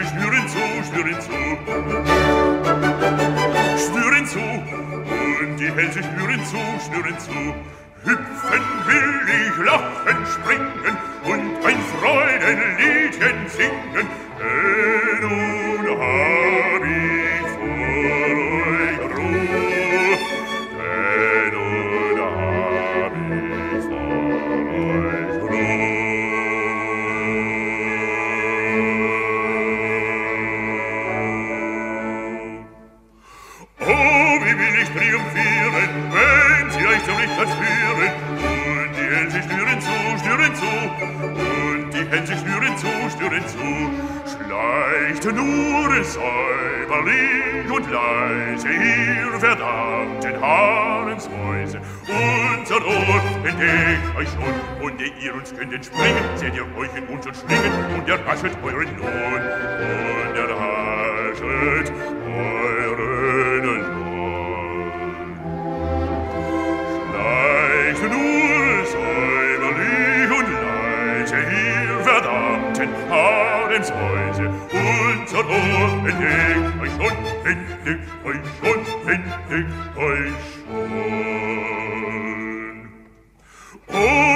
Menschen spüren zu, spüren zu. Spüren zu. Und die Hälse spüren zu, spüren zu. In uns schon schlingen, und ihr raschelt euren Lohn, und ihr raschelt euren Lohn. Schleicht nur säuberlich und leise, ihr verdammten Haremshäuse. Unser Ohr entdeckt euch schon, entdeckt euch schon, entdeckt euch schon. Oh,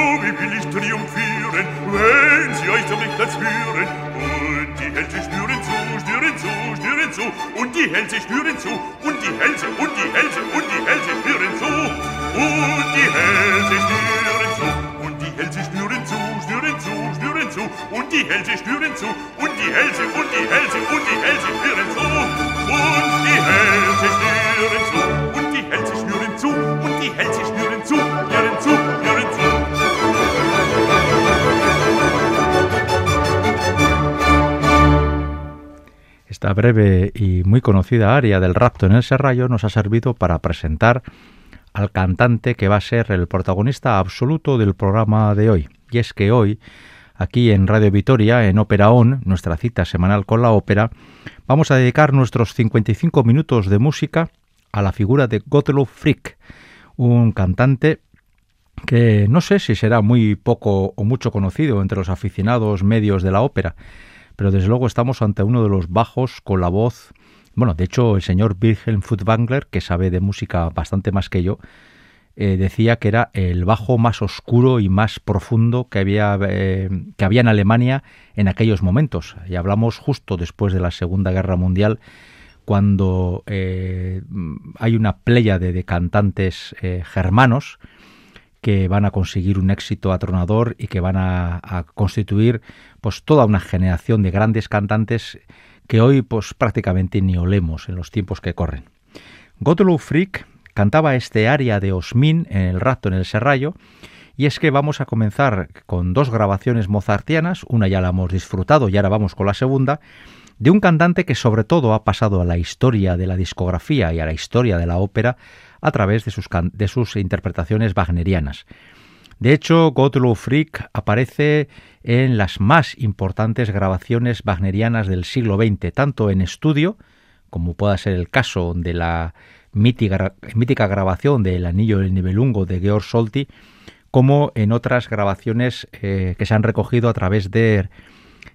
will ich triumphieren, wenn sie euch zum Lichtplatz führen. Und die Hälse schnüren zu, schnüren zu, schnüren zu. Und die Hälse schnüren zu. Und die Hälse, und die Hälse, und die Hälse schnüren zu. Und die Hälse schnüren zu. Und die Hälse schnüren zu, schnüren zu, schnüren zu. Und die Hälse schnüren zu. Und die Hälse, und die Hälse, und die Hälse schnüren zu. Und die Hälse schnüren zu. Und die Hälse schnüren zu. Und die Hälse schnüren zu, schnüren zu, schnüren zu. Esta breve y muy conocida área del rapto en el serrallo nos ha servido para presentar al cantante que va a ser el protagonista absoluto del programa de hoy. Y es que hoy, aquí en Radio Vitoria, en Ópera On, nuestra cita semanal con la ópera, vamos a dedicar nuestros 55 minutos de música a la figura de Gottlob Frick, un cantante que no sé si será muy poco o mucho conocido entre los aficionados medios de la ópera, pero desde luego estamos ante uno de los bajos con la voz, bueno, de hecho el señor Wilhelm Furtwängler, que sabe de música bastante más que yo, eh, decía que era el bajo más oscuro y más profundo que había, eh, que había en Alemania en aquellos momentos. Y hablamos justo después de la Segunda Guerra Mundial, cuando eh, hay una pléyade de cantantes germanos que van a conseguir un éxito atronador y que van a, constituir pues toda una generación de grandes cantantes que hoy pues prácticamente ni olemos en los tiempos que corren. Gottlob Frick cantaba este aria de Osmin en el rapto en el serrallo y es que vamos a comenzar con dos grabaciones mozartianas, una ya la hemos disfrutado y ahora vamos con la segunda, de un cantante que sobre todo ha pasado a la historia de la discografía y a la historia de la ópera a través de sus interpretaciones wagnerianas. De hecho, Gottlob Frick aparece en las más importantes grabaciones wagnerianas del siglo XX, tanto en estudio, como pueda ser el caso de la mítica, mítica grabación del Anillo del Nibelungo de Georg Solti, como en otras grabaciones eh, que se han recogido a través de,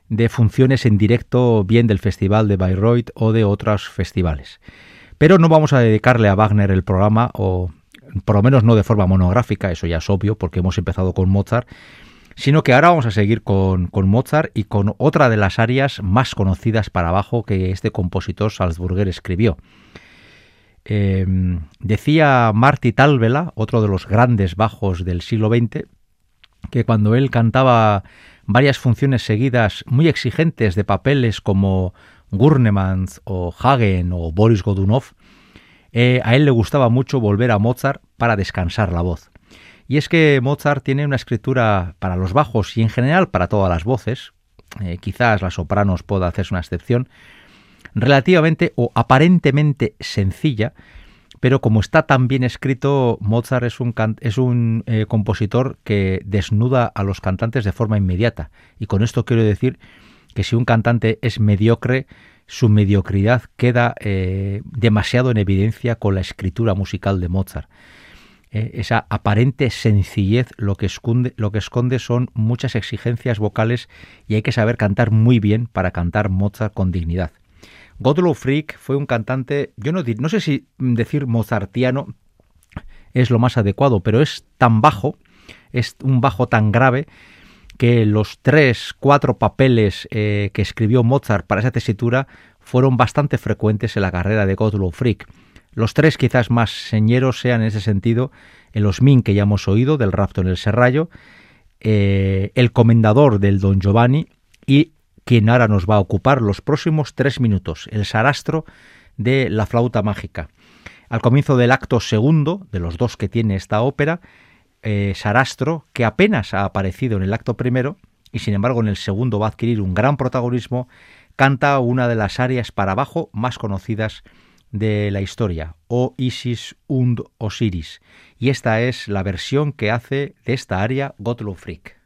de funciones en directo, bien del Festival de Bayreuth o de otros festivales. Pero no vamos a dedicarle a Wagner el programa, o por lo menos no de forma monográfica, eso ya es obvio, porque hemos empezado con Mozart, sino que ahora vamos a seguir con, con Mozart y con otra de las áreas más conocidas para abajo que este compositor Salzburger escribió. Eh, decía Marty Talvela, otro de los grandes bajos del siglo XX, que cuando él cantaba varias funciones seguidas muy exigentes de papeles como Gurnemans o Hagen o Boris Godunov, eh, a él le gustaba mucho volver a Mozart para descansar la voz. Y es que Mozart tiene una escritura para los bajos y en general para todas las voces, eh, quizás las sopranos pueda hacerse una excepción, relativamente o aparentemente sencilla, pero como está tan bien escrito, Mozart es un, es un eh, compositor que desnuda a los cantantes de forma inmediata. Y con esto quiero decir que si un cantante es mediocre, su mediocridad queda eh, demasiado en evidencia con la escritura musical de Mozart. Eh, esa aparente sencillez lo que, esconde, lo que esconde son muchas exigencias vocales y hay que saber cantar muy bien para cantar Mozart con dignidad. Gottlob Frick fue un cantante, yo no, sé si decir mozartiano es lo más adecuado, pero es tan bajo, es un bajo tan grave que los tres, cuatro papeles eh, que escribió Mozart para esa tesitura fueron bastante frecuentes en la carrera de Gottlob Frick. Los tres quizás más señeros sean en ese sentido el Osmin que ya hemos oído del rapto en el Serrallo, eh, el comendador del Don Giovanni y quien ahora nos va a ocupar los próximos tres minutos, el sarastro de la flauta mágica. Al comienzo del acto segundo, de los dos que tiene esta ópera, eh, Sarastro, que apenas ha aparecido en el acto primero, y sin embargo en el segundo va a adquirir un gran protagonismo, canta una de las arias para abajo más conocidas de la historia, O Isis und Osiris, y esta es la versión que hace de esta aria Gottlob Frick.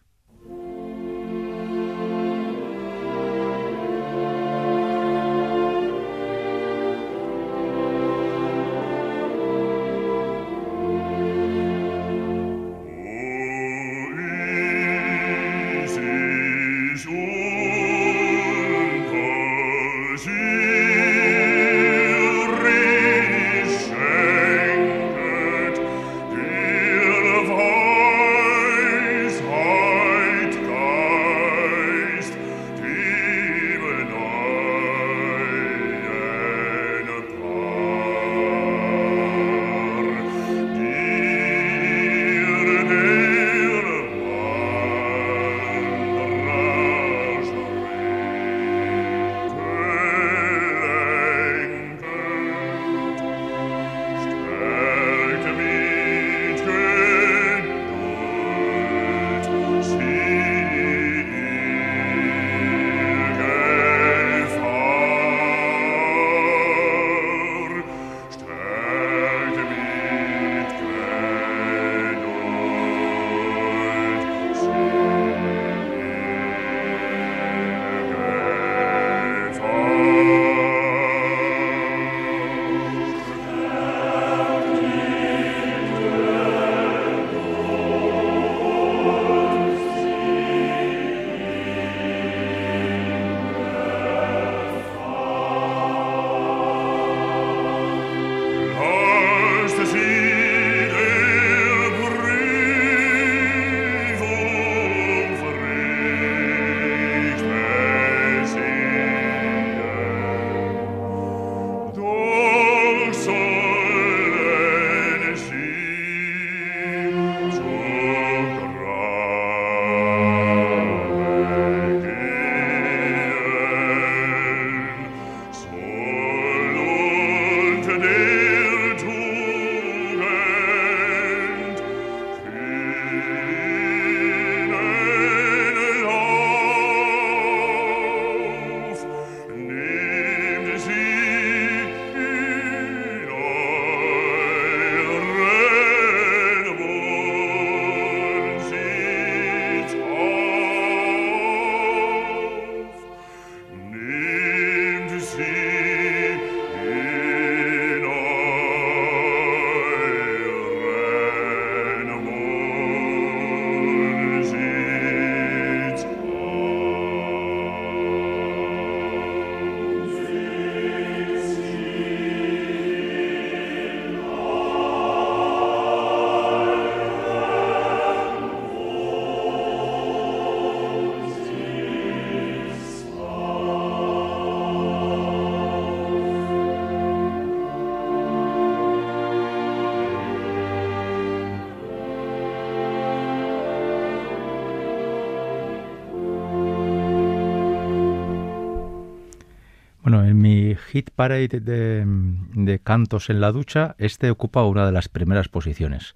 Hit parade de, cantos en la ducha, este ocupa una de las primeras posiciones.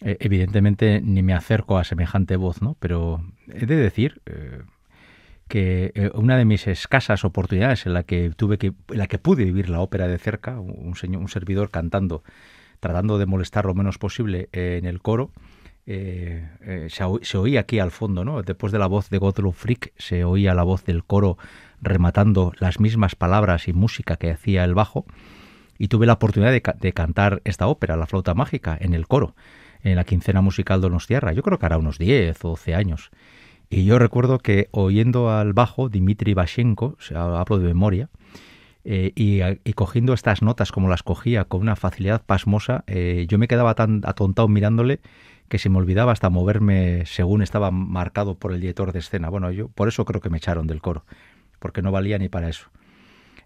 Eh, evidentemente ni me acerco a semejante voz, ¿no? Pero he de decir eh, que eh, una de mis escasas oportunidades en la que tuve que, en la que pude vivir la ópera de cerca, un, servidor cantando, tratando de molestar lo menos posible en el coro, se, se, oía aquí al fondo, ¿no? Después de la voz de Gottlob Frick se oía la voz del coro rematando las mismas palabras y música que hacía el bajo. y tuve la oportunidad de, cantar esta ópera, La flauta mágica, en el coro, en la quincena musical Donostiarra. Yo creo que hará unos 10 o 12 años. Y yo recuerdo que oyendo al bajo, Dimitri Bashenko, hablo de memoria, eh, y, cogiendo estas notas como las cogía con una facilidad pasmosa, eh, yo me quedaba tan atontado mirándole que se me olvidaba hasta moverme según estaba marcado por el director de escena. Bueno, yo por eso creo que me echaron del coro, porque no valía ni para eso.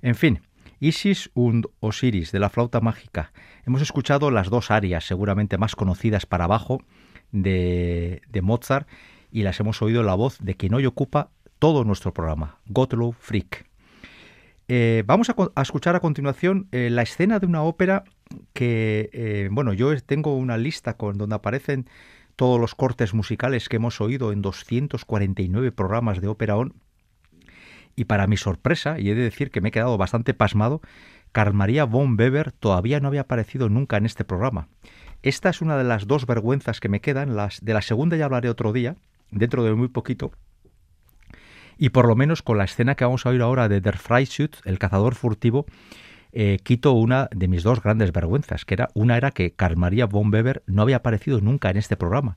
En fin, Isis und Osiris de la flauta mágica. Hemos escuchado las dos arias seguramente más conocidas para abajo de, Mozart y las hemos oído en la voz de quien hoy ocupa todo nuestro programa, Gottlob Frick. Eh, vamos a, escuchar a continuación eh, la escena de una ópera que, eh, bueno, yo tengo una lista con donde aparecen todos los cortes musicales que hemos oído en 249 programas de ópera on y para mi sorpresa, y he de decir que me he quedado bastante pasmado, Carl Maria von Weber todavía no había aparecido nunca en este programa. Esta es una de las dos vergüenzas que me quedan, las de la segunda ya hablaré otro día, dentro de muy poquito. Y por lo menos con la escena que vamos a oír ahora de Der Freischütz, el cazador furtivo, eh, quito una de mis dos grandes vergüenzas, que era una era que Carl Maria von Weber no había aparecido nunca en este programa.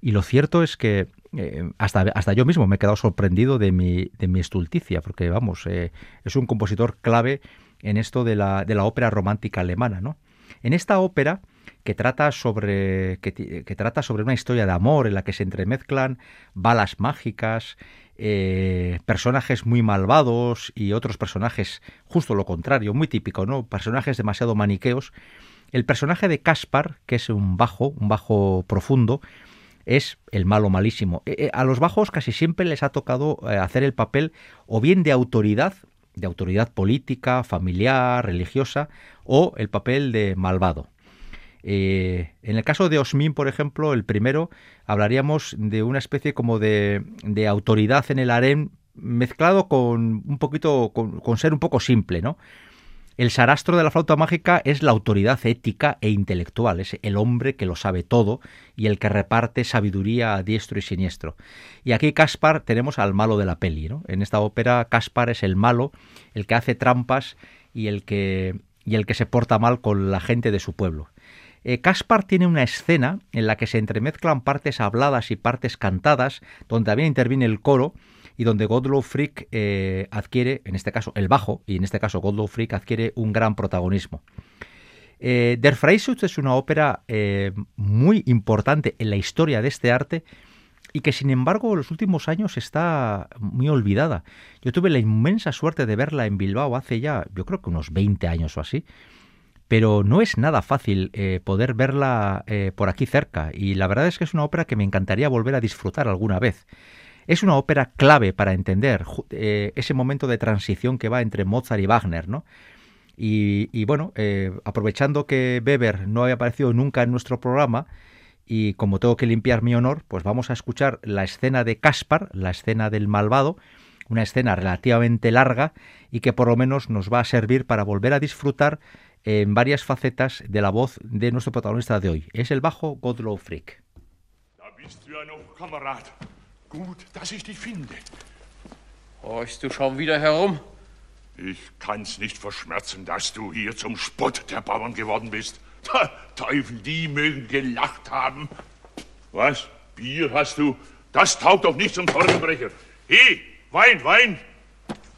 Y lo cierto es que eh, hasta, hasta yo mismo me he quedado sorprendido de mi, de mi estulticia, porque vamos, eh, es un compositor clave en esto de la, de la ópera romántica alemana, ¿no? En esta ópera, que trata, sobre, que, trata sobre una historia de amor en la que se entremezclan balas mágicas, eh, personajes muy malvados y otros personajes justo lo contrario, muy típico, ¿no? Personajes demasiado maniqueos. El personaje de Caspar, que es un bajo, un bajo profundo, es el malo malísimo. Eh, eh, a los bajos casi siempre les ha tocado eh, hacer el papel o bien de autoridad, de autoridad política, familiar, religiosa, o el papel de malvado. en el caso de Osmin, por ejemplo, el primero, hablaríamos de una especie como de, de autoridad en el harén mezclado con un poquito, con ser un poco simple, ¿no? El sarastro de la flauta mágica es la autoridad ética e intelectual, es el hombre que lo sabe todo y el que reparte sabiduría a diestro y siniestro. Y aquí Caspar tenemos al malo de la peli. ¿no? En esta ópera Caspar es el malo, el que hace trampas y el que, y el que se porta mal con la gente de su pueblo. Eh, Caspar tiene una escena en la que se entremezclan partes habladas y partes cantadas, donde también interviene el coro, y donde Godlow Frick eh, adquiere, en este caso, el bajo, y en este caso Godlow Frick adquiere un gran protagonismo. Eh, Der Freischütz es una ópera eh, muy importante en la historia de este arte y que sin embargo en los últimos años está muy olvidada. Yo tuve la inmensa suerte de verla en Bilbao hace ya, yo creo que unos 20 años o así, pero no es nada fácil poder verla por aquí cerca y la verdad es que es una ópera que me encantaría volver a disfrutar alguna vez. Es una ópera clave para entender eh, ese momento de transición que va entre Mozart y Wagner, ¿no? Y, bueno, eh, aprovechando que Weber no había aparecido nunca en nuestro programa, y como tengo que limpiar mi honor, pues vamos a escuchar la escena de Caspar, la escena del malvado, una escena relativamente larga y que por lo menos nos va a servir para volver a disfrutar en varias facetas de la voz de nuestro protagonista de hoy. Es el bajo Godlow Frick. Gut, dass ich dich finde. Horchst du schon wieder herum? Ich kann's nicht verschmerzen, dass du hier zum Spott der Bauern geworden bist. Der Teufel, die mögen gelacht haben. Was? Bier hast du? Das taugt doch nicht zum Zornbrecher. He, Wein, Wein.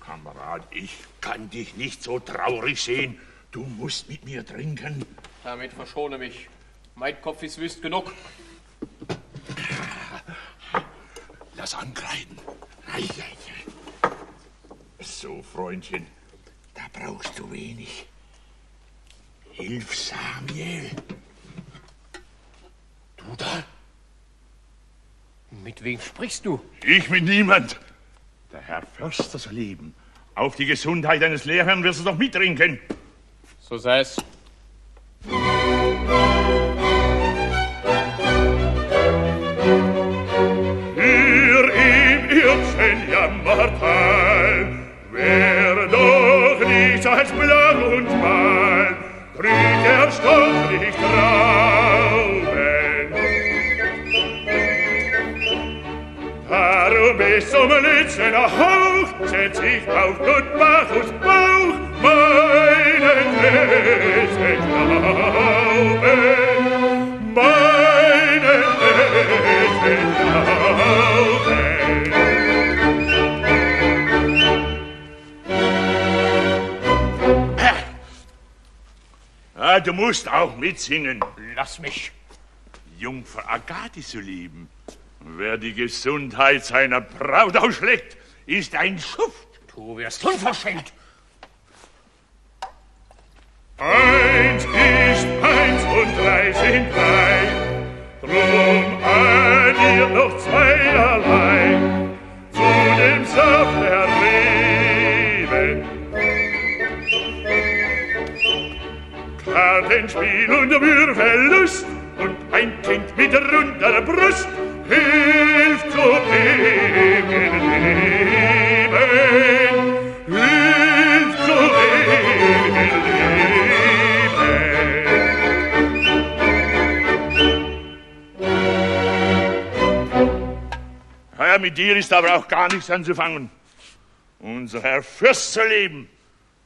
Kamerad, ich kann dich nicht so traurig sehen. Du musst mit mir trinken. Damit verschone mich. Mein Kopf ist wüst genug. Das ankleiden. So, Freundchen, da brauchst du wenig. Hilf Samuel. Du da? Mit wem sprichst du? Ich mit niemand. Der Herr Förster soll leben. Auf die Gesundheit deines Lehrherrn wirst du doch mittrinken. So sei es. doch nicht rauben. Darum ist um Lützen hoch, setz ich auf Gutbach und Bauch meinen Lützen glauben, meinen Lützen. Ah, du musst auch mitsingen. Lass mich. Jungfer Agathe zu lieben. Wer die Gesundheit seiner Braut ausschlägt, ist ein Schuft. Du wirst unverschämt. Eins ist eins und drei sind drei. Drum ein ihr noch zweierlei zu dem Saft der Kartenspiel und Würfellust und ein Kind mit runder Brust hilft zu ewigen Leben. Hilft zu ewigen Leben. Ja, mit dir ist aber auch gar nichts anzufangen. Unser Herr Fürst zu leben.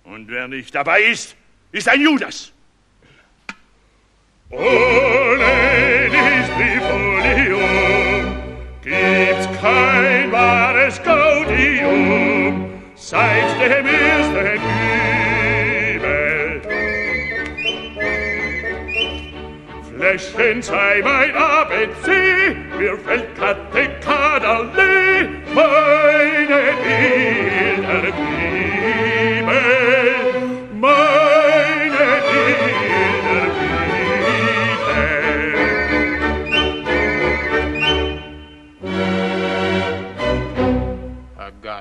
Und wer nicht dabei ist, ist ein Judas. Oh, ladies, Privolium, gibt's kein wahres Gaudium, seitdem ist der Fläschchen sei mein ABC, mir fällt glatte Kaderlee, meine Bilder blieben.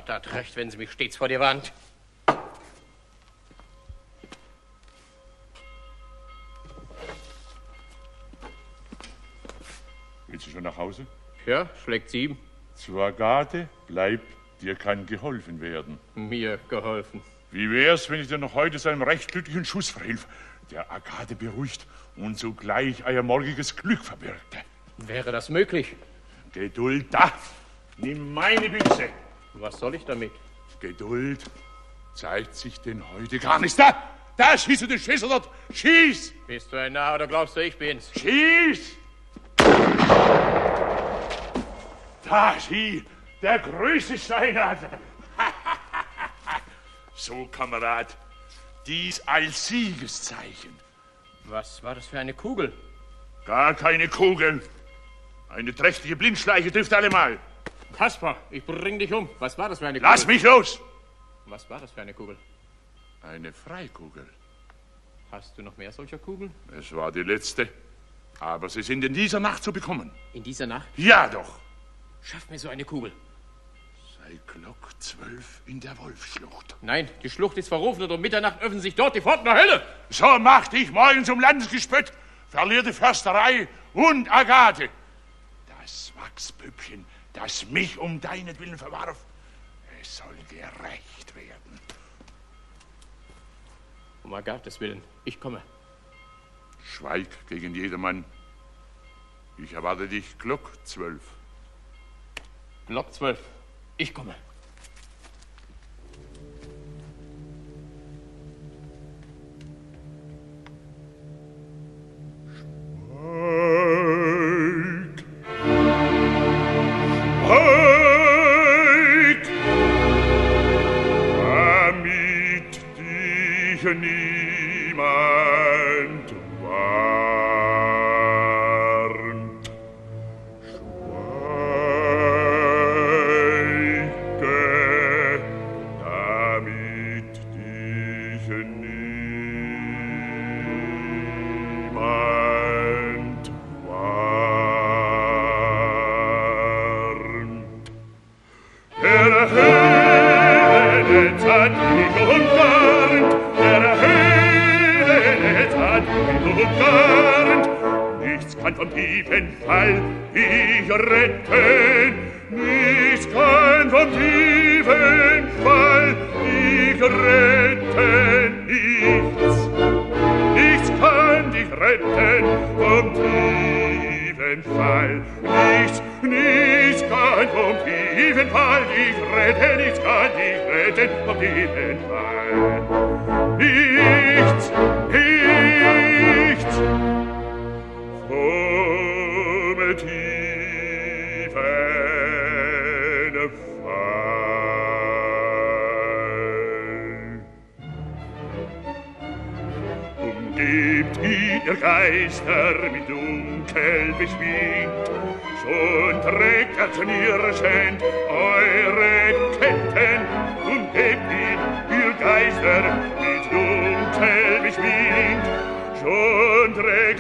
Agatha hat recht, wenn sie mich stets vor dir warnt. Willst du schon nach Hause? Ja, schlägt sieben. Zu Agathe, bleib, dir kann geholfen werden. Mir geholfen. Wie wär's, wenn ich dir noch heute seinem recht glücklichen Schuss verhilf, der Agathe beruhigt und zugleich euer morgiges Glück verbirgte? Wäre das möglich? Geduld da! Nimm meine Büchse! Was soll ich damit? Geduld zeigt sich denn heute gar nicht. Da! Da schießt du den Schüssel dort! Schieß! Bist du ein Narr oder glaubst du, ich bin's? Schieß! Da, sieh, der größte Steinert. so, Kamerad, dies als Siegeszeichen. Was war das für eine Kugel? Gar keine Kugel. Eine trächtige Blindschleiche trifft allemal. Kaspar, ich bring dich um. Was war das für eine Kugel? Lass mich los! Was war das für eine Kugel? Eine Freikugel. Hast du noch mehr solcher Kugeln? Es war die letzte. Aber sie sind in dieser Nacht zu bekommen. In dieser Nacht? Ja, doch. Schaff mir so eine Kugel. Sei Glock zwölf in der Wolfsschlucht. Nein, die Schlucht ist verrufen und um Mitternacht öffnen sich dort die Pforten der Hölle. So mach dich morgen zum Landesgespött, verlier die Försterei und Agathe. Das Wachspüppchen, das mich um deinetwillen verwarf, es soll gerecht werden. Um Agathes Willen, ich komme. Schweig gegen jedermann. Ich erwarte dich Glock zwölf. Glock zwölf, ich komme.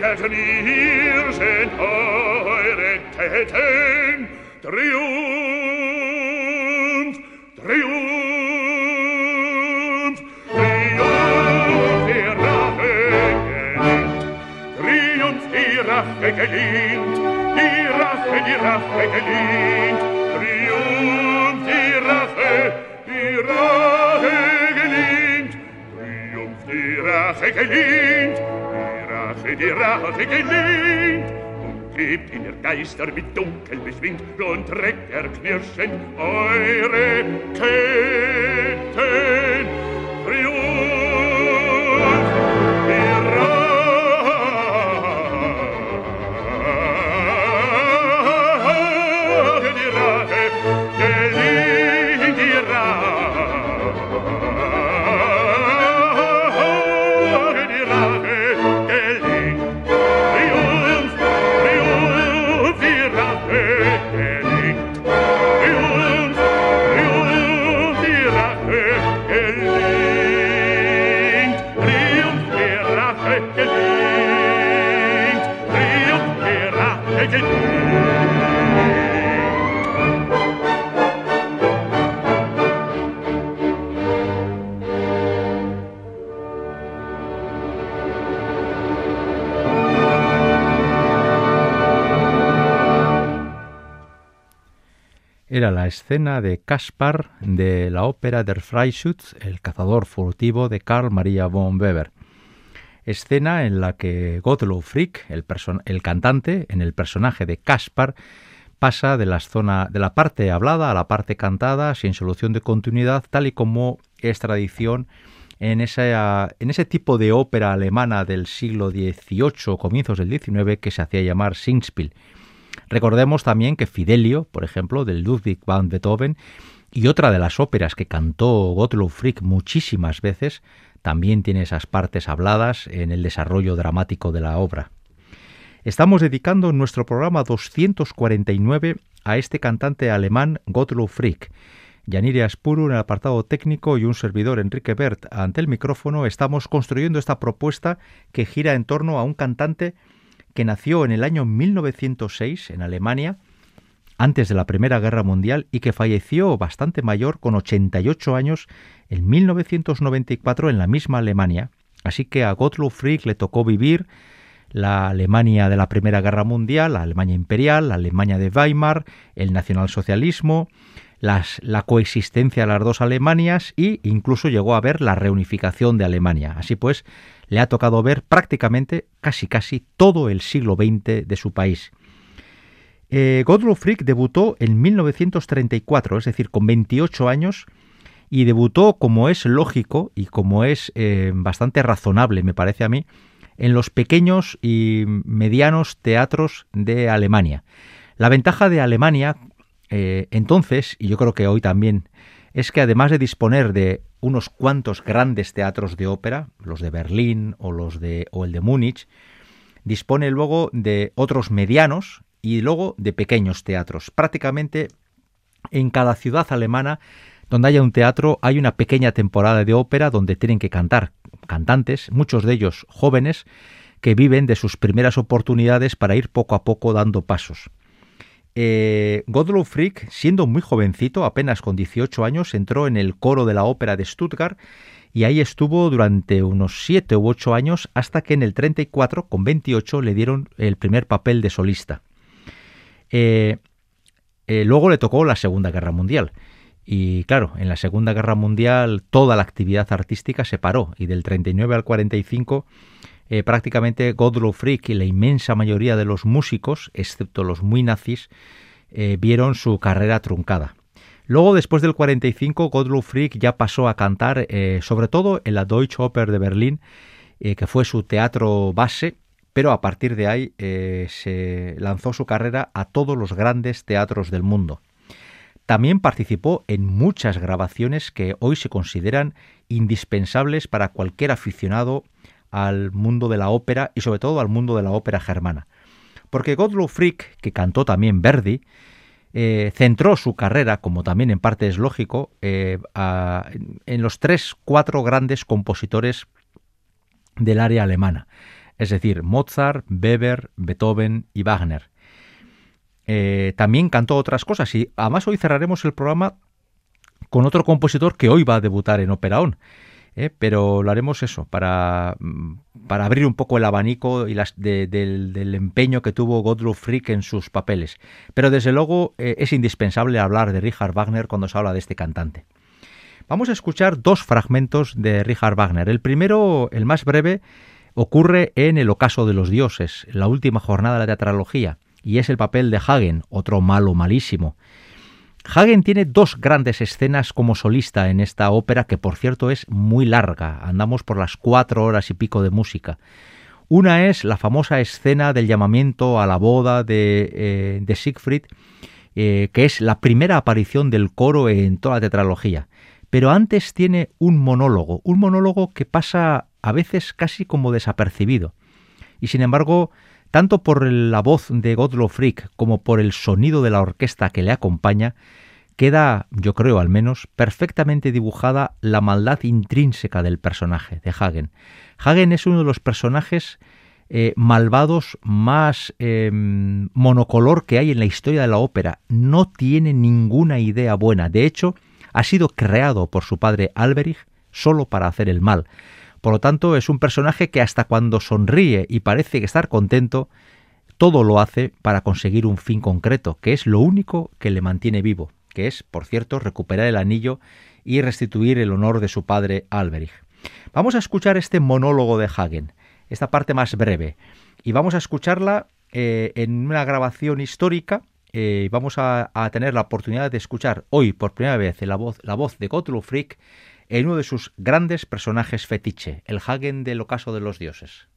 hätten ihr sind eure Täten Triumph, Triumph, Triumph, ihr Rache gelingt, Triumph, ihr Rache gelingt, die Rache, die Rache gelingt, Triumph, die Rache, die Rache gelingt, Triumph, die Rache gelingt, verrate gelehnt und gebt in der Geister mit dunkel beschwingt und trägt er knirschend eure Ketten. Era la escena de Caspar de la ópera Der Freischütz, el cazador furtivo de Karl Maria von Weber. Escena en la que Gottlob Frick, el, cantante, en el personaje de Caspar, pasa de la, zona, de la parte hablada a la parte cantada sin solución de continuidad, tal y como es tradición en, en ese tipo de ópera alemana del siglo XVIII, comienzos del XIX, que se hacía llamar Singspiel Recordemos también que Fidelio, por ejemplo, del Ludwig van Beethoven, y otra de las óperas que cantó Gottlob Frick muchísimas veces, también tiene esas partes habladas en el desarrollo dramático de la obra. Estamos dedicando nuestro programa 249 a este cantante alemán Gottlob Frick. Yanire Aspuru en el apartado técnico y un servidor Enrique Bert ante el micrófono estamos construyendo esta propuesta que gira en torno a un cantante que nació en el año 1906 en Alemania, antes de la Primera Guerra Mundial, y que falleció bastante mayor, con 88 años, en 1994 en la misma Alemania. Así que a Gottlob Frick le tocó vivir la Alemania de la Primera Guerra Mundial, la Alemania imperial, la Alemania de Weimar, el nacionalsocialismo, las, la coexistencia de las dos Alemanias e incluso llegó a ver la reunificación de Alemania. Así pues, le ha tocado ver prácticamente casi casi todo el siglo XX de su país. Eh, Frick debutó en 1934, es decir, con 28 años, y debutó, como es lógico y como es eh, bastante razonable, me parece a mí, en los pequeños y medianos teatros de Alemania. La ventaja de Alemania eh, entonces, y yo creo que hoy también, es que además de disponer de unos cuantos grandes teatros de ópera, los de Berlín o los de o el de Múnich, dispone luego de otros medianos y luego de pequeños teatros. Prácticamente en cada ciudad alemana donde haya un teatro hay una pequeña temporada de ópera donde tienen que cantar cantantes, muchos de ellos jóvenes, que viven de sus primeras oportunidades para ir poco a poco dando pasos. Eh, Gottlob Frick, siendo muy jovencito, apenas con 18 años, entró en el coro de la ópera de Stuttgart y ahí estuvo durante unos 7 u 8 años hasta que en el 34, con 28, le dieron el primer papel de solista. Eh, eh, luego le tocó la Segunda Guerra Mundial. Y claro, en la Segunda Guerra Mundial toda la actividad artística se paró y del 39 al 45 eh, prácticamente Gottlob Frick y la inmensa mayoría de los músicos, excepto los muy nazis, eh, vieron su carrera truncada. Luego, después del 45, Gottlob Frick ya pasó a cantar, eh, sobre todo en la Deutsche Oper de Berlín, que fue su teatro base, pero a partir de ahí se lanzó su carrera a todos los grandes teatros del mundo. También participó en muchas grabaciones que hoy se consideran indispensables para cualquier aficionado al mundo de la ópera y sobre todo al mundo de la ópera germana. Porque Gottlob Frick, que cantó también Verdi, eh, centró su carrera, como también en parte es lógico, eh, en los tres, cuatro grandes compositores del área alemana es decir, Mozart, Weber, Beethoven y Wagner. Eh, también cantó otras cosas y además hoy cerraremos el programa con otro compositor que hoy va a debutar en Operaón. ¿Eh? pero lo haremos eso, para, mm, para abrir un poco el abanico y las, del, empeño que tuvo Gottlob Frick en sus papeles. Pero desde luego eh, es indispensable hablar de Richard Wagner cuando se habla de este cantante. Vamos a escuchar dos fragmentos de Richard Wagner. El primero, el más breve, ocurre en El ocaso de los dioses, la última jornada de la teatralogía, y es el papel de Hagen, otro malo malísimo. Hagen tiene dos grandes escenas como solista en esta ópera, que por cierto es muy larga, andamos por las cuatro horas y pico de música. Una es la famosa escena del llamamiento a la boda de, eh, Siegfried, eh, que es la primera aparición del coro en toda la tetralogía. Pero antes tiene un monólogo, un monólogo que pasa a veces casi como desapercibido. Y sin embargo, tanto por la voz de Gottlob Frick como por el sonido de la orquesta que le acompaña, queda, yo creo al menos, perfectamente dibujada la maldad intrínseca del personaje de Hagen. Hagen es uno de los personajes eh, malvados más em, monocolor que hay en la historia de la ópera. No tiene ninguna idea buena. De hecho, ha sido creado por su padre Alberich solo para hacer el mal. Por lo tanto, es un personaje que hasta cuando sonríe y parece estar contento, todo lo hace para conseguir un fin concreto, que es lo único que le mantiene vivo, que es, por cierto, recuperar el anillo y restituir el honor de su padre Alberich. Vamos a escuchar este monólogo de Hagen, esta parte más breve, y vamos a escucharla eh, en una grabación histórica. Eh, vamos a, tener la oportunidad de escuchar hoy por primera vez la voz, la voz de Gottlob Frick en uno de sus grandes personajes fetiche, el Hagen del ocaso de los dioses.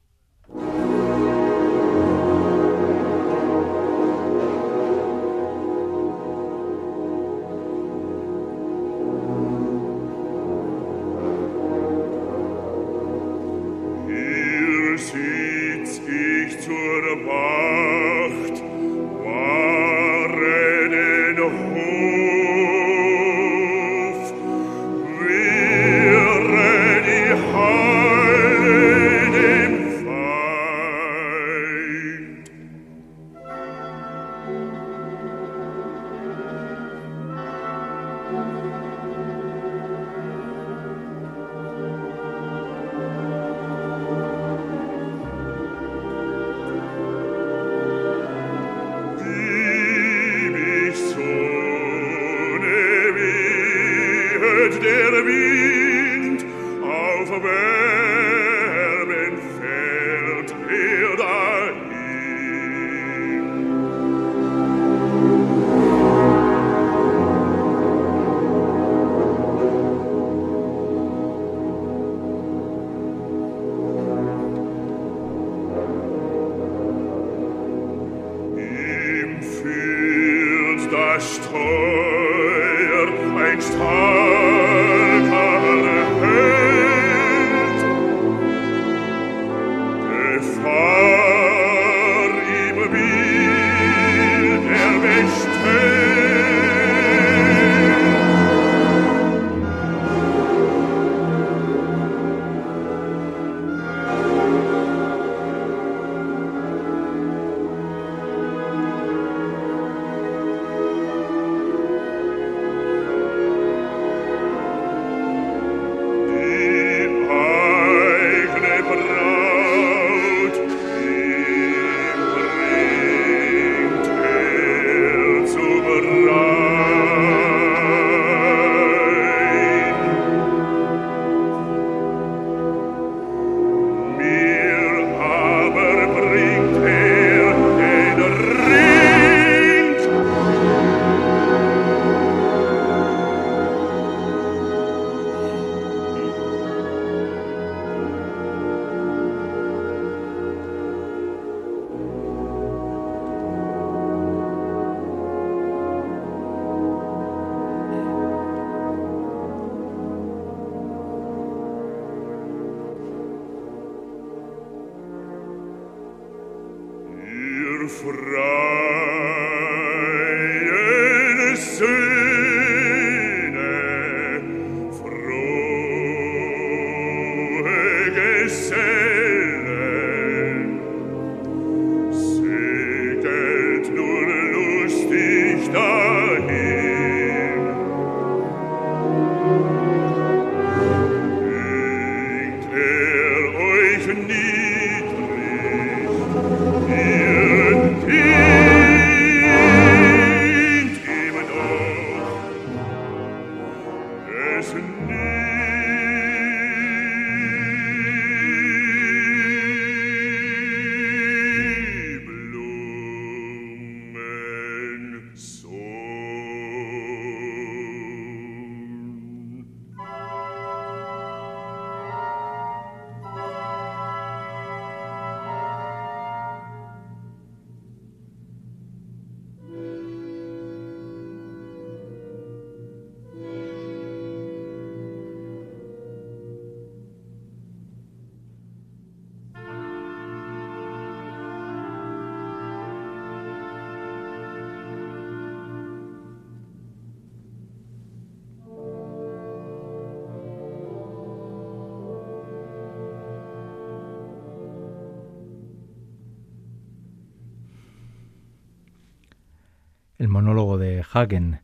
Hagen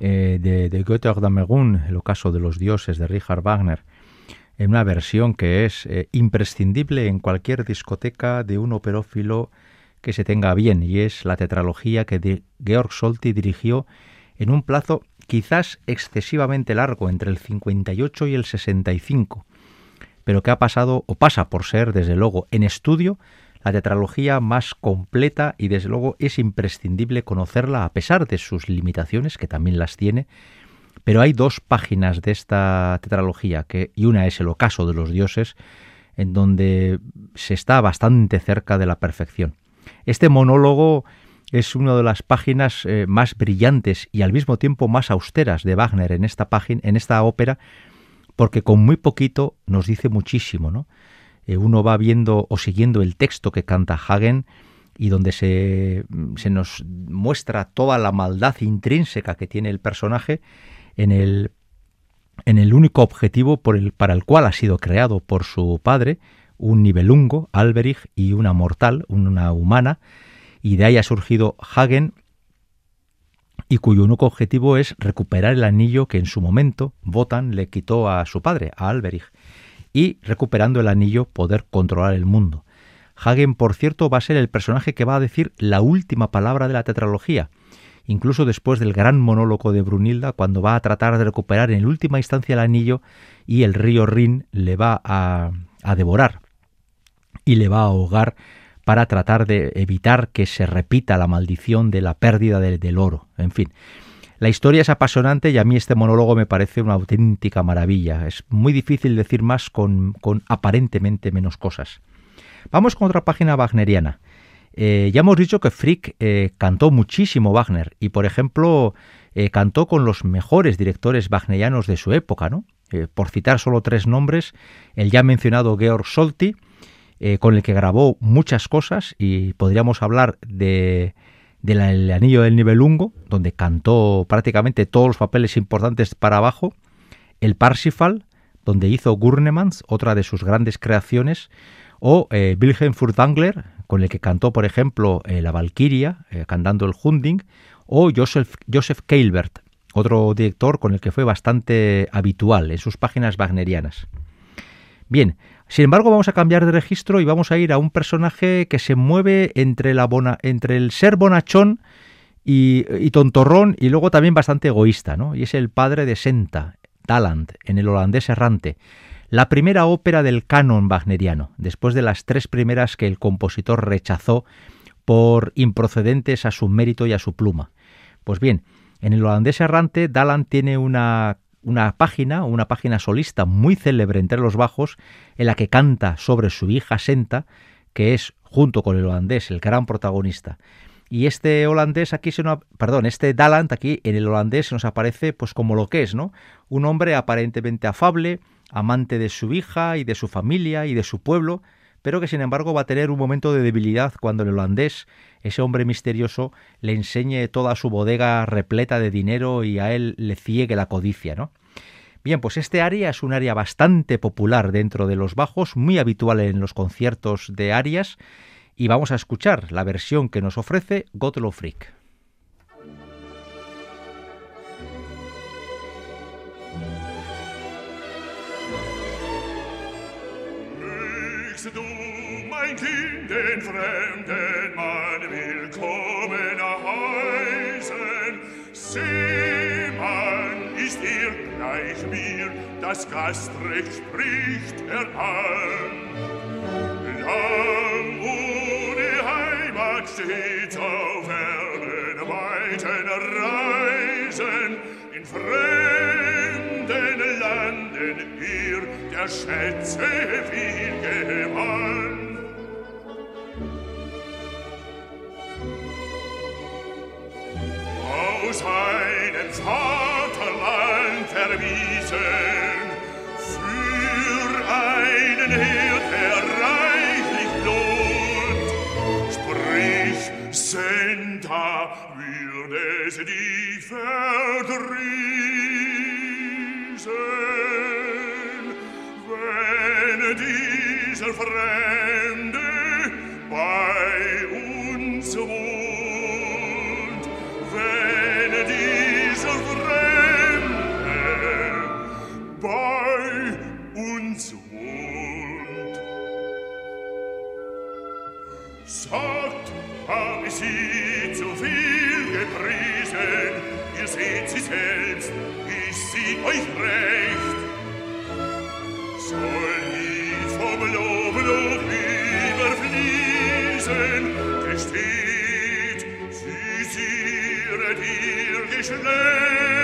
eh, de, de Götter Damerun, el ocaso de los dioses de Richard Wagner, en una versión que es eh, imprescindible en cualquier discoteca de un operófilo que se tenga bien, y es la tetralogía que Georg Solti dirigió en un plazo quizás excesivamente largo, entre el 58 y el 65, pero que ha pasado o pasa por ser, desde luego, en estudio, la tetralogía más completa y desde luego es imprescindible conocerla a pesar de sus limitaciones, que también las tiene, pero hay dos páginas de esta tetralogía, que, y una es el ocaso de los dioses, en donde se está bastante cerca de la perfección. Este monólogo es una de las páginas eh, más brillantes y al mismo tiempo más austeras de Wagner en esta página, en esta ópera, porque con muy poquito nos dice muchísimo, ¿no? Eh, uno va viendo o siguiendo el texto que canta Hagen y donde se, se nos muestra toda la maldad intrínseca que tiene el personaje en el, en el único objetivo el, para el cual ha sido creado por su padre, un nivelungo, Alberich, y una mortal, una humana, y de ahí ha surgido Hagen, y cuyo único objetivo es recuperar el anillo que en su momento Wotan le quitó a su padre, a Alberich y, recuperando el anillo, poder controlar el mundo. Hagen, por cierto, va a ser el personaje que va a decir la última palabra de la tetralogía, incluso después del gran monólogo de Brunilda, cuando va a tratar de recuperar en última instancia el anillo y el río Rin le va a, a devorar y le va a ahogar para tratar de evitar que se repita la maldición de la pérdida del oro. En fin, la historia es apasionante y a mí este monólogo me parece una auténtica maravilla. Es muy difícil decir más con, aparentemente menos cosas. Vamos con otra página wagneriana. Eh, ya hemos dicho que Frick eh, cantó muchísimo Wagner y, por ejemplo, eh, cantó con los mejores directores wagnerianos de su época, ¿no? por citar solo tres nombres, el ya mencionado Georg Solti, con el que grabó muchas cosas y podríamos hablar de del Anillo del Nibelungo, donde cantó prácticamente todos los papeles importantes para abajo, el Parsifal, donde hizo Gurnemans, otra de sus grandes creaciones, o eh, Wilhelm Furtwängler, con el que cantó, por ejemplo, eh, la Valkyria, eh, cantando el Hunding, o Joseph, Joseph Keilbert, otro director con el que fue bastante habitual en sus páginas wagnerianas. Bien, sin embargo, vamos a cambiar de registro y vamos a ir a un personaje que se mueve entre, el ser bonachón y, tontorrón y luego también bastante egoísta, ¿no? Y es el padre de Senta, Talant, en el holandés errante, la primera ópera del canon wagneriano, después de las tres primeras que el compositor rechazó por improcedentes a su mérito y a su pluma. Pues bien, en el holandés errante, Daland tiene una una página, una página solista muy célebre entre los bajos, en la que canta sobre su hija Senta, que es, junto con el holandés, el gran protagonista. Y este holandés aquí se nos, perdón, este Dalant aquí en el holandés se nos aparece pues como lo que es, ¿no? Un hombre aparentemente afable, amante de su hija y de su familia y de su pueblo, pero que sin embargo va a tener un momento de debilidad cuando el holandés, ese hombre misterioso, le enseñe toda su bodega repleta de dinero y a él le ciegue la codicia, ¿no? Bien, pues este área es un área bastante popular dentro de los bajos, muy habitual en los conciertos de arias, y vamos a escuchar la versión que nos ofrece Gottlob Frick. Gleich mir, das Gastrecht spricht er an. Lang ohne Heimat steht auf Erden weiten Reisen, in fremden Landen hier der Schätze viel gewann. seinem Vaterland erwiesen, für einen Herd, der reichlich lohnt. Sprich, Senta, würde es dich verdrießen, wenn dieser Fremde bei selbst, ich sieh euch recht. Soll nie vom Lob noch überfließen, gesteht, sie sieret ihr Geschlecht.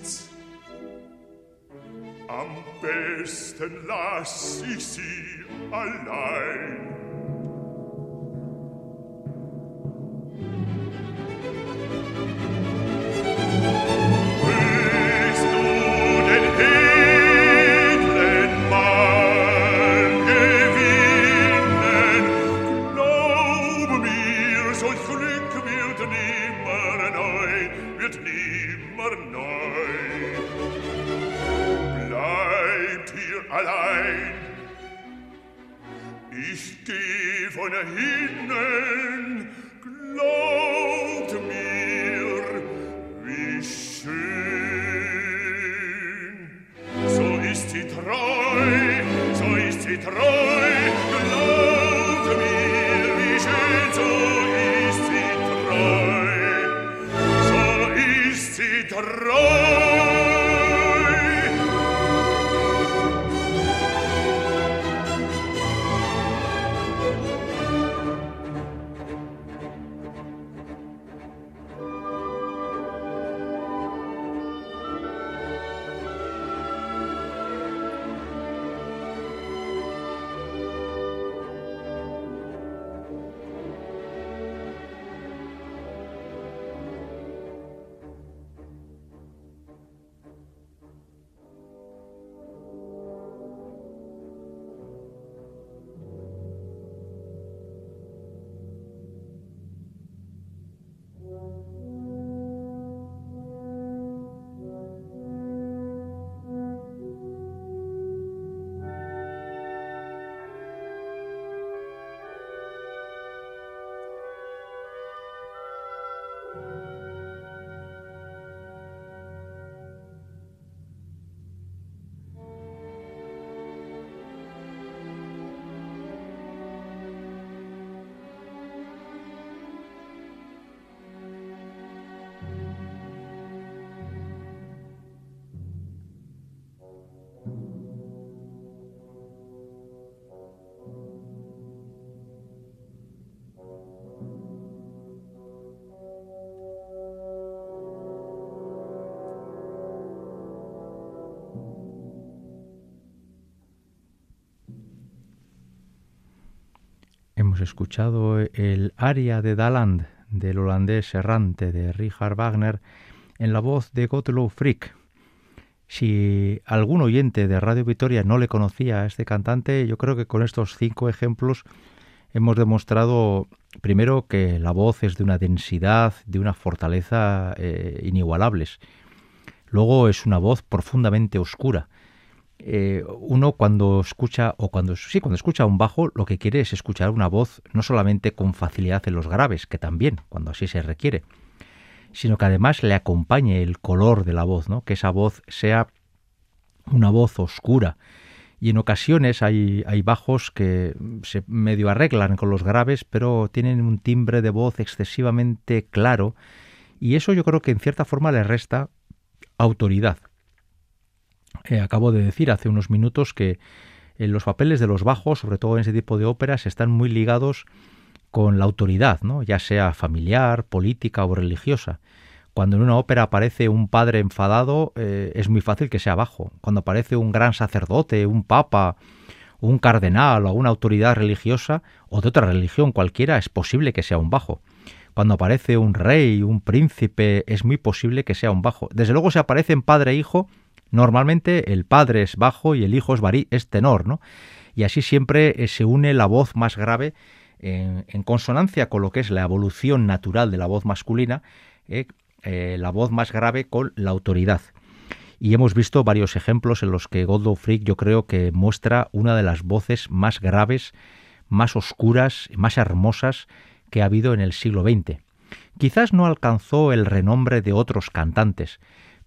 ist's. Am besten lass ich sie allein. Hemos escuchado el aria de Daland del holandés errante de Richard Wagner en la voz de Gottlob Frick. Si algún oyente de Radio Vitoria no le conocía a este cantante, yo creo que con estos cinco ejemplos hemos demostrado primero que la voz es de una densidad, de una fortaleza eh, inigualables. Luego es una voz profundamente oscura, eh, uno cuando escucha o cuando sí cuando escucha un bajo lo que quiere es escuchar una voz no solamente con facilidad en los graves que también cuando así se requiere sino que además le acompañe el color de la voz, ¿no? que esa voz sea una voz oscura. Y en ocasiones hay, hay bajos que se medio arreglan con los graves, pero tienen un timbre de voz excesivamente claro, y eso yo creo que en cierta forma le resta autoridad. Eh, acabo de decir hace unos minutos que en los papeles de los bajos, sobre todo en ese tipo de óperas, están muy ligados con la autoridad, ¿no? ya sea familiar, política o religiosa. Cuando en una ópera aparece un padre enfadado, eh, es muy fácil que sea bajo. Cuando aparece un gran sacerdote, un papa, un cardenal o una autoridad religiosa o de otra religión cualquiera, es posible que sea un bajo. Cuando aparece un rey, un príncipe, es muy posible que sea un bajo. Desde luego, si aparecen padre e hijo, normalmente el padre es bajo y el hijo es, es tenor, ¿no? Y así siempre eh, se une la voz más grave en, consonancia con lo que es la evolución natural de la voz masculina, eh, eh, la voz más grave con la autoridad. Y hemos visto varios ejemplos en los que Godlo Frick yo creo que muestra una de las voces más graves, más oscuras, más hermosas que ha habido en el siglo XX. Quizás no alcanzó el renombre de otros cantantes,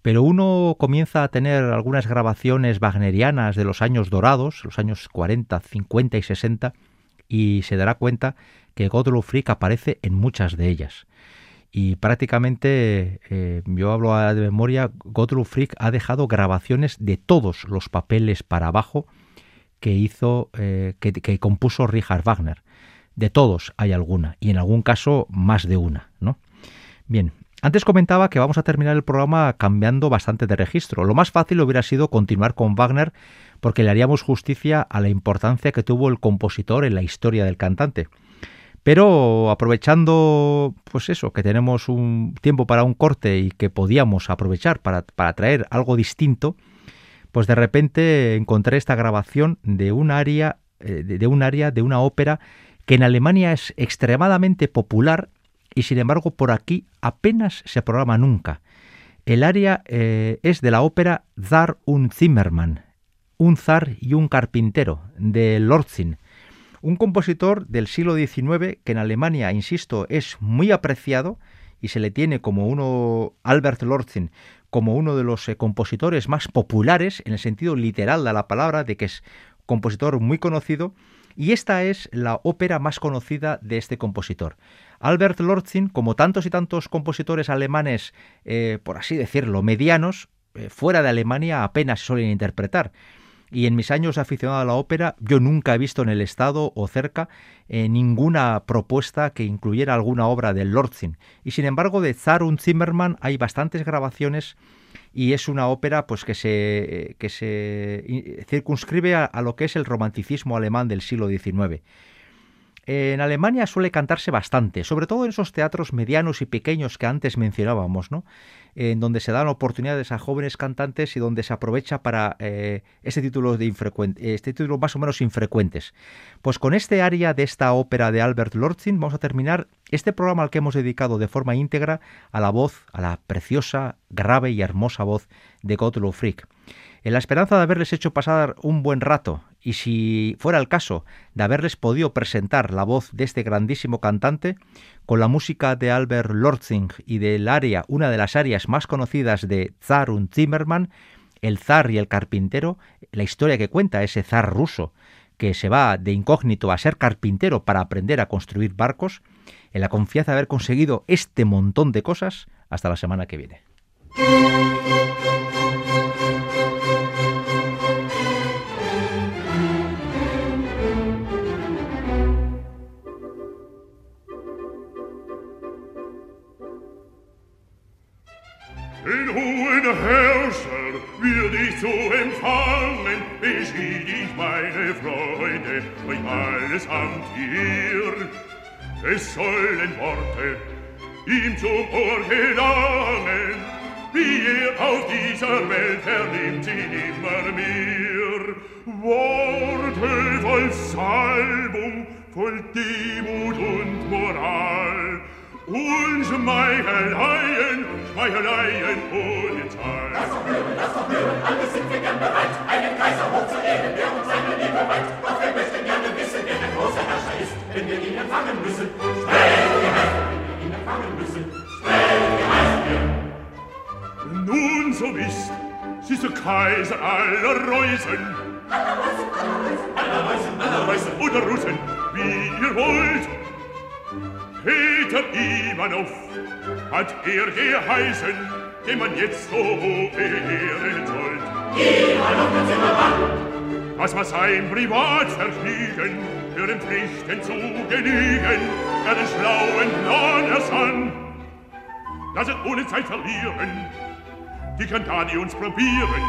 pero uno comienza a tener algunas grabaciones wagnerianas de los años dorados, los años 40, 50 y 60, y se dará cuenta que Godlo Frick aparece en muchas de ellas. Y prácticamente, eh, yo hablo de memoria, Godlo Frick ha dejado grabaciones de todos los papeles para abajo que hizo, eh, que, compuso Richard Wagner. De todos hay alguna, y en algún caso más de una, ¿no? Bien, antes comentaba que vamos a terminar el programa cambiando bastante de registro. Lo más fácil hubiera sido continuar con Wagner porque le haríamos justicia a la importancia que tuvo el compositor en la historia del cantante. Pero aprovechando, pues eso, que tenemos un tiempo para un corte y que podíamos aprovechar para, traer algo distinto, pues de repente encontré esta grabación de un área, eh, de un área de una ópera que en Alemania es extremadamente popular y sin embargo por aquí apenas se programa nunca. El área eh, es de la ópera Zar und Zimmermann, un zar y un carpintero, de Lortzin, un compositor del siglo XIX que en Alemania, insisto, es muy apreciado y se le tiene como uno, Albert Lortzin, como uno de los eh, compositores más populares en el sentido literal de la palabra, de que es compositor muy conocido, y esta es la ópera más conocida de este compositor. Albert Lortzin, como tantos y tantos compositores alemanes, eh, por así decirlo, medianos, eh, fuera de Alemania apenas suelen interpretar y en mis años aficionado a la ópera yo nunca he visto en el Estado o cerca eh, ninguna propuesta que incluyera alguna obra de Lortzin. Y sin embargo de Zar und Zimmermann hay bastantes grabaciones y es una ópera pues que se, que se circunscribe a, a lo que es el romanticismo alemán del siglo XIX. En Alemania suele cantarse bastante, sobre todo en esos teatros medianos y pequeños que antes mencionábamos, ¿no? en donde se dan oportunidades a jóvenes cantantes y donde se aprovecha para eh, este título de este título más o menos infrecuentes. Pues con este área de esta ópera de Albert Lortzin vamos a terminar este programa al que hemos dedicado de forma íntegra a la voz, a la preciosa, grave y hermosa voz de Gottlob Frick en la esperanza de haberles hecho pasar un buen rato y si fuera el caso de haberles podido presentar la voz de este grandísimo cantante, con la música de Albert Lortzing y del área, una de las áreas más conocidas de Zar und Zimmermann, el zar y el carpintero, la historia que cuenta ese zar ruso que se va de incógnito a ser carpintero para aprender a construir barcos, en la confianza de haber conseguido este montón de cosas, hasta la semana que viene. zu empfangen, beschied ich meine Freude euch alles Amt hier. Es sollen Worte ihm zum Ohr gelangen, wie er auf dieser Welt vernimmt sie nimmer mehr. Worte voll Salbung, voll Demut und Moral, und Schmeicheleien, Schmeicheleien ohne Zahl. Das verführen, das verführen, alles sind wir gern bereit, einen Kaiser hochzuehren, der uns seine Liebe weiht. Doch wir möchten gerne wissen, wer der große Herrscher ist, wenn wir ihn empfangen müssen. Wie heißt wenn wir ihn empfangen müssen? Heißt ihr? Nun, so wisst, sie ist der Kaiser aller Reusen. Aller Reusen, aller Reusen, aller Reusen. Oder Russen, wie ihr wollt. Peter Ivanov hat er geheißen, den man jetzt so ehren sollt. Ivanov der Zimmermann, Das war sein Privatvergnügen, für den Pflichten zu genügen, er den schlauen Plan ersann. Lasset ohne Zeit verlieren, die Kantani uns probieren,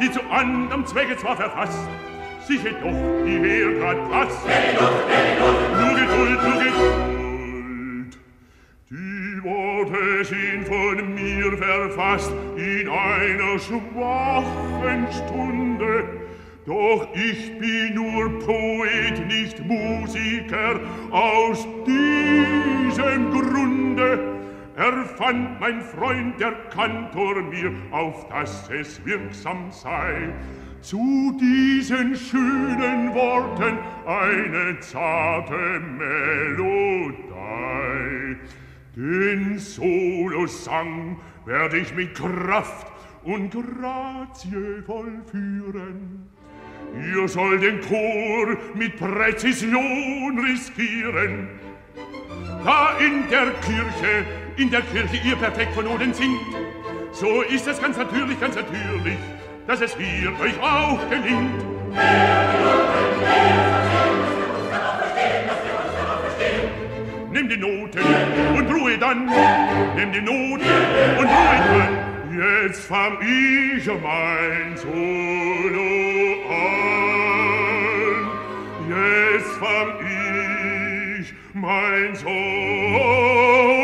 die zu anderem Zwecke zwar verfasst, sich jedoch die Heer grad passt. Nur Geduld, nur Geduld. Die Worte sind von mir verfasst in einer schwachen Stunde. Doch ich bin nur Poet, nicht Musiker. Aus diesem Grunde erfand mein Freund, der Kantor mir, auf dass es wirksam sei. Zu diesen schönen Worten eine zarte Melodie. Den Solosang werde ich mit Kraft und Grazie vollführen. Ihr sollt den Chor mit Präzision riskieren. Da in der Kirche, in der Kirche ihr perfekt von Oden singt, so ist es ganz natürlich, ganz natürlich, dass es hier euch auch gelingt. nimm die Noten und ruhe dann, nimm die Noten und ruhe dann. Jetzt fang ich um mein Solo an, jetzt fang ich mein Solo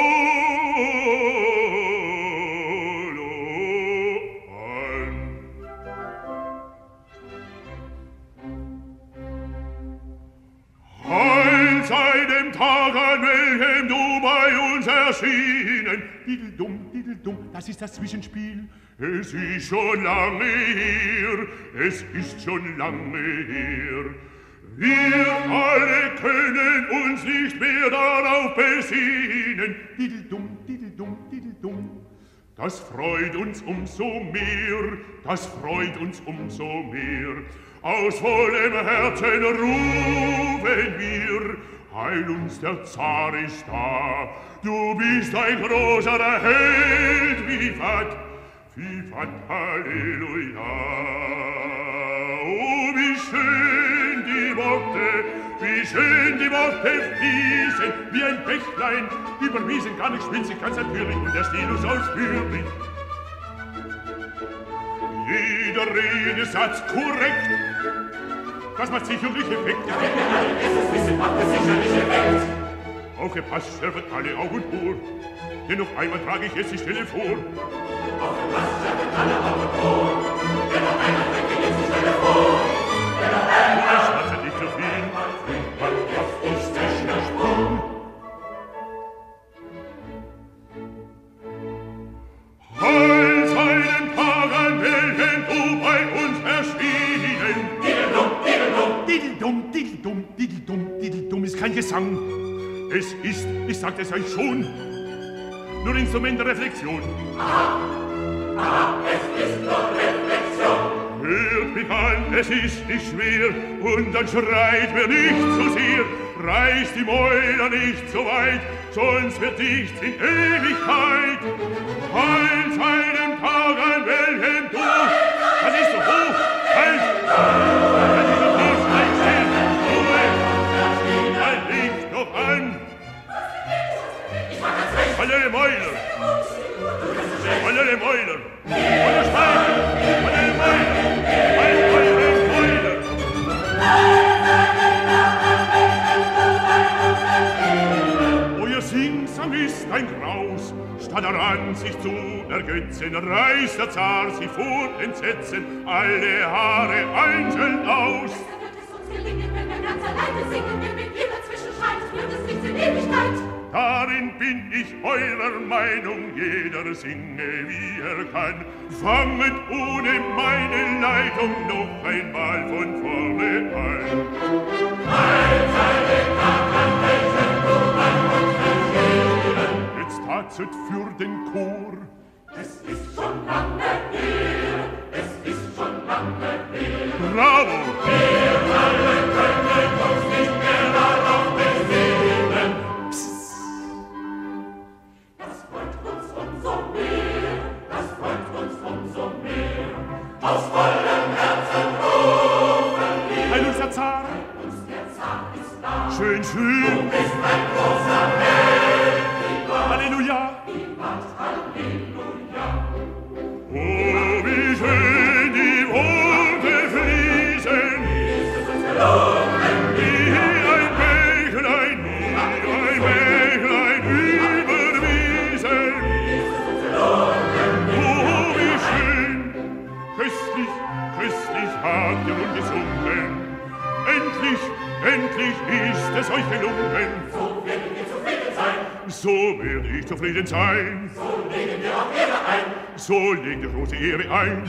dem Tag, an welchem du bei uns erschienen. Dideldum, dideldum, das ist das Zwischenspiel. Es ist schon lange her, es ist schon lange her. Wir alle können uns nicht mehr darauf besinnen. Dideldum, dideldum, dideldum. Das freut uns umso mehr, das freut uns umso mehr. Aus vollem Herzen rufen wir, heil uns der Zar ist da. Du bist ein großer Held, wie Fat, Halleluja. Oh, wie schön die Worte, wie schön die Worte fließen, wie ein Bächlein über Wiesen, gar nicht schwitzig, ganz natürlich und der Stilus ausführlich. Jeder Redesatz korrekt, das macht sicherlich effekt. Ja, wenn wir alle Besseres wissen, macht es sicherlich effekt. Aufgepasst, sterben alle Augen vor. Denn noch einmal trage ich jetzt die Stelle vor. Aufgepasst, sterben alle Augen vor. Denn noch einmal trage ich jetzt die Stelle vor. Dideldum, dideldum, dideldum ist kein Gesang. Es ist, ich sagte es euch schon, nur Instrument der Reflexion. Hört mich an, es ist nicht schwer, und dann schreit mir nicht zu sehr, reißt die Mäuler nicht so weit, sonst wird nichts in Ewigkeit. Heil seinem Tag, an welchem du, das ist so hoch, halt, alle Mäuler! Alle Mäuler! Alle Schweine! Alle Mäuler! Alle Mäuler! Mäuler! Euer Singsang ist ein Graus, statt daran sich zu ergötzen, reißt der Zar sie vor Entsetzen alle Haare einzeln aus. Da wird es uns gelingen, wenn wir ganz alleine singen, wenn wir jeder zwischenschreit, wird es nicht in Ewigkeit darin bin ich eurer Meinung, jeder singe wie er kann. Fanget ohne meine Leitung noch einmal von vorne an. Jetzt tatzet für den Chor. Es ist schon lange her, es ist schon lange her. Bravo! Wir alle schön, schön. Du bist ein großer Held, Halleluja. Niemand kann ihn nicht zufrieden sein. So legen wir auch Ehre ein. So legen wir große Ehre ein.